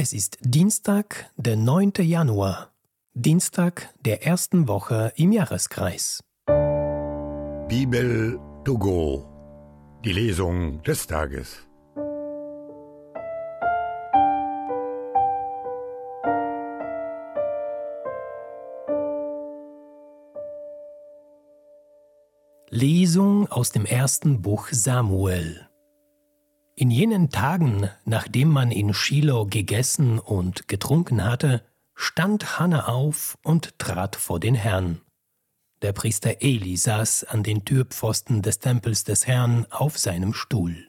Es ist Dienstag, der 9. Januar, Dienstag der ersten Woche im Jahreskreis. Bibel to go, die Lesung des Tages. Lesung aus dem ersten Buch Samuel. In jenen Tagen, nachdem man in Shiloh gegessen und getrunken hatte, stand Hannah auf und trat vor den Herrn. Der Priester Eli saß an den Türpfosten des Tempels des Herrn auf seinem Stuhl.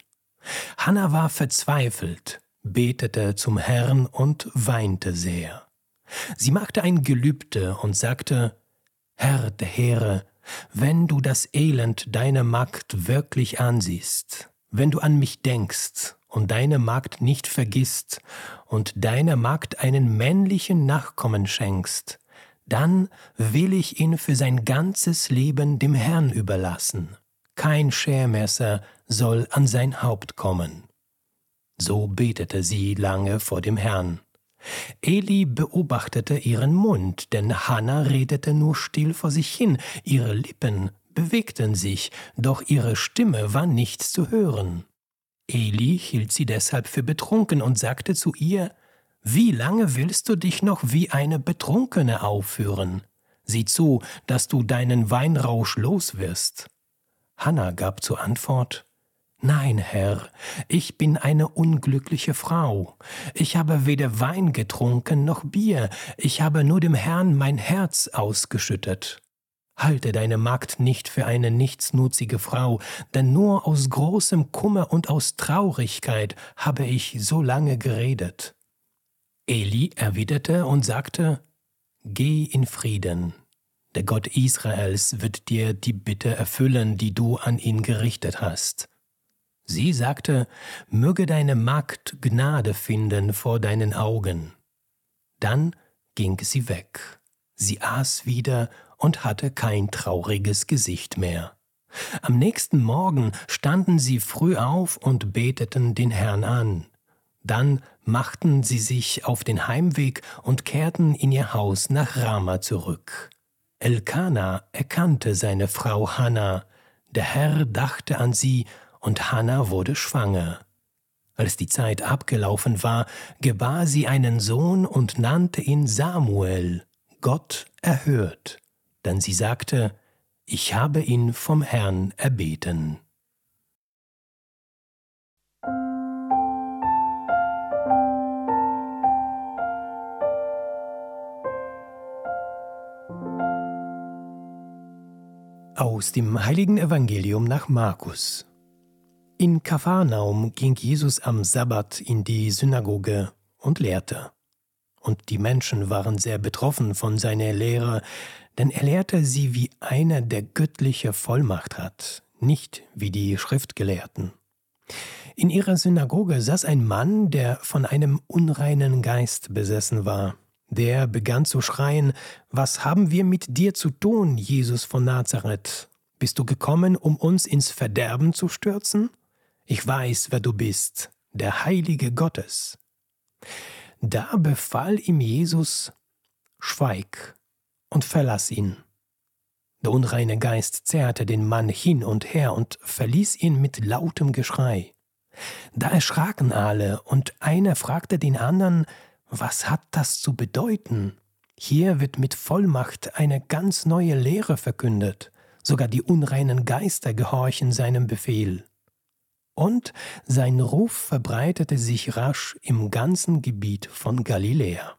Hannah war verzweifelt, betete zum Herrn und weinte sehr. Sie machte ein Gelübde und sagte, Herr der Heere, wenn du das Elend deiner Magd wirklich ansiehst, wenn du an mich denkst und deine Magd nicht vergisst und deiner Magd einen männlichen Nachkommen schenkst, dann will ich ihn für sein ganzes Leben dem Herrn überlassen. Kein Schermesser soll an sein Haupt kommen. So betete sie lange vor dem Herrn. Eli beobachtete ihren Mund, denn Hannah redete nur still vor sich hin, ihre Lippen bewegten sich, doch ihre Stimme war nicht zu hören. Eli hielt sie deshalb für betrunken und sagte zu ihr, Wie lange willst du dich noch wie eine Betrunkene aufführen? Sieh zu, dass du deinen Weinrausch los wirst. Hanna gab zur Antwort, Nein, Herr, ich bin eine unglückliche Frau. Ich habe weder Wein getrunken noch Bier, ich habe nur dem Herrn mein Herz ausgeschüttet. Halte deine Magd nicht für eine nichtsnutzige Frau, denn nur aus großem Kummer und aus Traurigkeit habe ich so lange geredet. Eli erwiderte und sagte, Geh in Frieden. Der Gott Israels wird dir die Bitte erfüllen, die du an ihn gerichtet hast. Sie sagte, möge deine Magd Gnade finden vor deinen Augen. Dann ging sie weg. Sie aß wieder und hatte kein trauriges Gesicht mehr. Am nächsten Morgen standen sie früh auf und beteten den Herrn an. Dann machten sie sich auf den Heimweg und kehrten in ihr Haus nach Rama zurück. Elkana erkannte seine Frau Hannah. Der Herr dachte an sie, und Hannah wurde schwanger. Als die Zeit abgelaufen war, gebar sie einen Sohn und nannte ihn Samuel, Gott erhört denn sie sagte, ich habe ihn vom Herrn erbeten. Aus dem heiligen Evangelium nach Markus. In Kapharnaum ging Jesus am Sabbat in die Synagoge und lehrte. Und die Menschen waren sehr betroffen von seiner Lehre, denn er lehrte sie wie einer, der göttliche Vollmacht hat, nicht wie die Schriftgelehrten. In ihrer Synagoge saß ein Mann, der von einem unreinen Geist besessen war. Der begann zu schreien, Was haben wir mit dir zu tun, Jesus von Nazareth? Bist du gekommen, um uns ins Verderben zu stürzen? Ich weiß, wer du bist, der Heilige Gottes. Da befahl ihm Jesus, Schweig und verlass ihn. Der unreine Geist zerrte den Mann hin und her und verließ ihn mit lautem Geschrei. Da erschraken alle, und einer fragte den anderen, was hat das zu bedeuten? Hier wird mit Vollmacht eine ganz neue Lehre verkündet, sogar die unreinen Geister gehorchen seinem Befehl. Und sein Ruf verbreitete sich rasch im ganzen Gebiet von Galiläa.